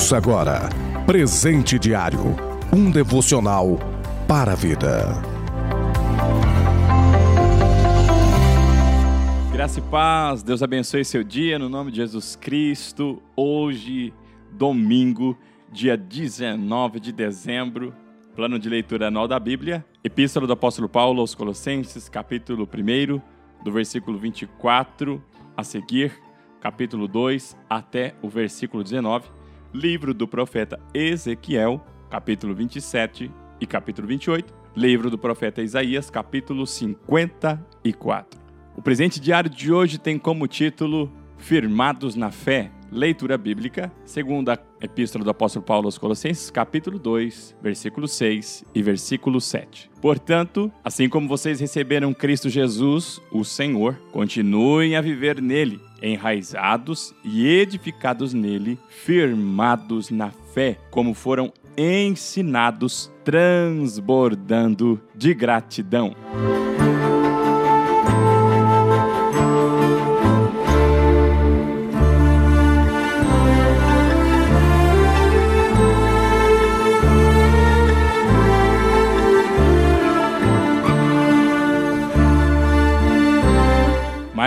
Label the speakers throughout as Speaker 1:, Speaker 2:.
Speaker 1: Ouça agora Presente Diário um devocional para a vida.
Speaker 2: Graça e paz, Deus abençoe seu dia no nome de Jesus Cristo. Hoje, domingo, dia 19 de dezembro, plano de leitura anual da Bíblia, Epístola do Apóstolo Paulo aos Colossenses, capítulo 1, do versículo 24 a seguir, capítulo 2 até o versículo 19, livro do profeta Ezequiel, capítulo 27 e capítulo 28, livro do profeta Isaías, capítulo 54. O presente diário de hoje tem como título Firmados na Fé leitura bíblica, segundo a Epístola do Apóstolo Paulo aos Colossenses, capítulo 2, versículo 6 e versículo 7. Portanto, assim como vocês receberam Cristo Jesus, o Senhor, continuem a viver nele, enraizados e edificados nele, firmados na fé, como foram ensinados, transbordando de gratidão.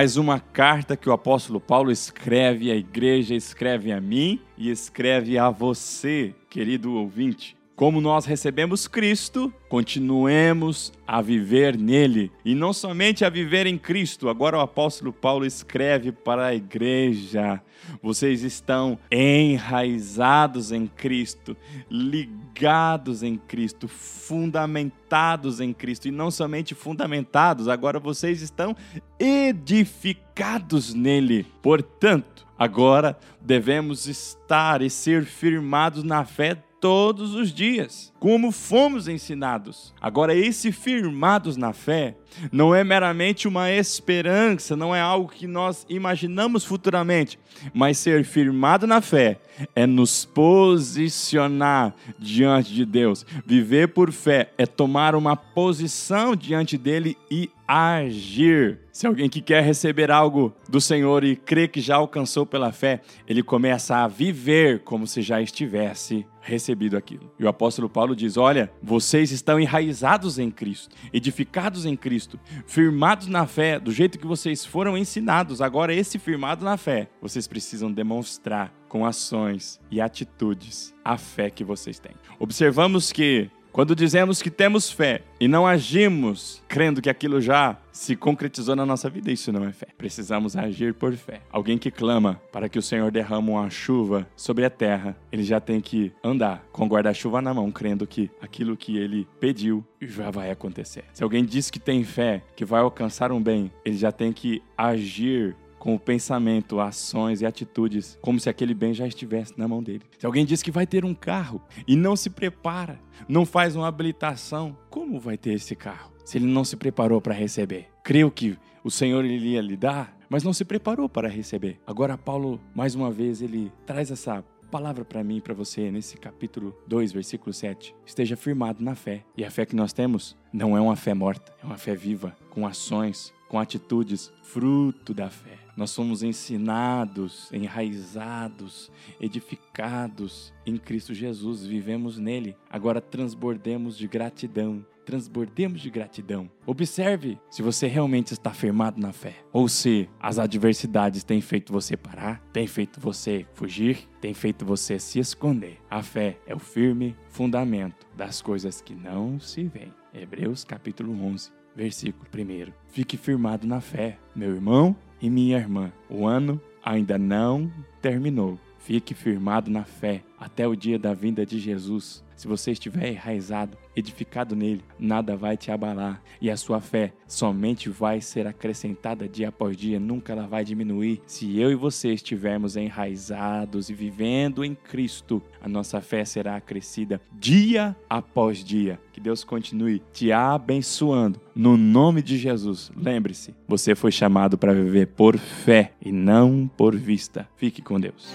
Speaker 2: Mais uma carta que o apóstolo Paulo escreve à igreja, escreve a mim e escreve a você, querido ouvinte. Como nós recebemos Cristo, continuemos a viver nele. E não somente a viver em Cristo. Agora o apóstolo Paulo escreve para a igreja: vocês estão enraizados em Cristo, ligados em Cristo, fundamentados em Cristo. E não somente fundamentados, agora vocês estão edificados nele. Portanto, agora devemos estar e ser firmados na fé todos os dias, como fomos ensinados. Agora, esse firmados na fé não é meramente uma esperança, não é algo que nós imaginamos futuramente, mas ser firmado na fé é nos posicionar diante de Deus. Viver por fé é tomar uma posição diante dele e agir. Se alguém que quer receber algo do Senhor e crê que já alcançou pela fé, ele começa a viver como se já estivesse recebido aquilo. E o apóstolo Paulo diz: Olha, vocês estão enraizados em Cristo, edificados em Cristo, firmados na fé, do jeito que vocês foram ensinados. Agora, esse firmado na fé, vocês precisam demonstrar com ações e atitudes a fé que vocês têm. Observamos que quando dizemos que temos fé e não agimos crendo que aquilo já se concretizou na nossa vida, isso não é fé. Precisamos agir por fé. Alguém que clama para que o Senhor derrame uma chuva sobre a terra, ele já tem que andar com guarda-chuva na mão, crendo que aquilo que ele pediu já vai acontecer. Se alguém diz que tem fé, que vai alcançar um bem, ele já tem que agir com o pensamento, ações e atitudes, como se aquele bem já estivesse na mão dele. Se alguém diz que vai ter um carro e não se prepara, não faz uma habilitação, como vai ter esse carro? Se ele não se preparou para receber. Creu que o Senhor iria lhe dar, mas não se preparou para receber. Agora Paulo, mais uma vez, ele traz essa palavra para mim e para você nesse capítulo 2, versículo 7. Esteja firmado na fé. E a fé que nós temos não é uma fé morta, é uma fé viva, com ações, com atitudes, fruto da fé. Nós somos ensinados, enraizados, edificados em Cristo Jesus, vivemos nele. Agora transbordemos de gratidão. Transbordemos de gratidão. Observe se você realmente está firmado na fé, ou se as adversidades têm feito você parar, têm feito você fugir, têm feito você se esconder. A fé é o firme fundamento das coisas que não se veem. Hebreus capítulo 11, versículo 1. Fique firmado na fé, meu irmão e minha irmã. O ano ainda não terminou. Fique firmado na fé até o dia da vinda de Jesus. Se você estiver enraizado, edificado nele, nada vai te abalar e a sua fé somente vai ser acrescentada dia após dia, nunca ela vai diminuir. Se eu e você estivermos enraizados e vivendo em Cristo, a nossa fé será acrescida dia após dia. Que Deus continue te abençoando no nome de Jesus. Lembre-se, você foi chamado para viver por fé e não por vista. Fique com Deus.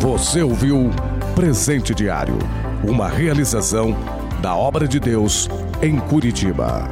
Speaker 1: Você ouviu Presente Diário, uma realização da obra de Deus em Curitiba.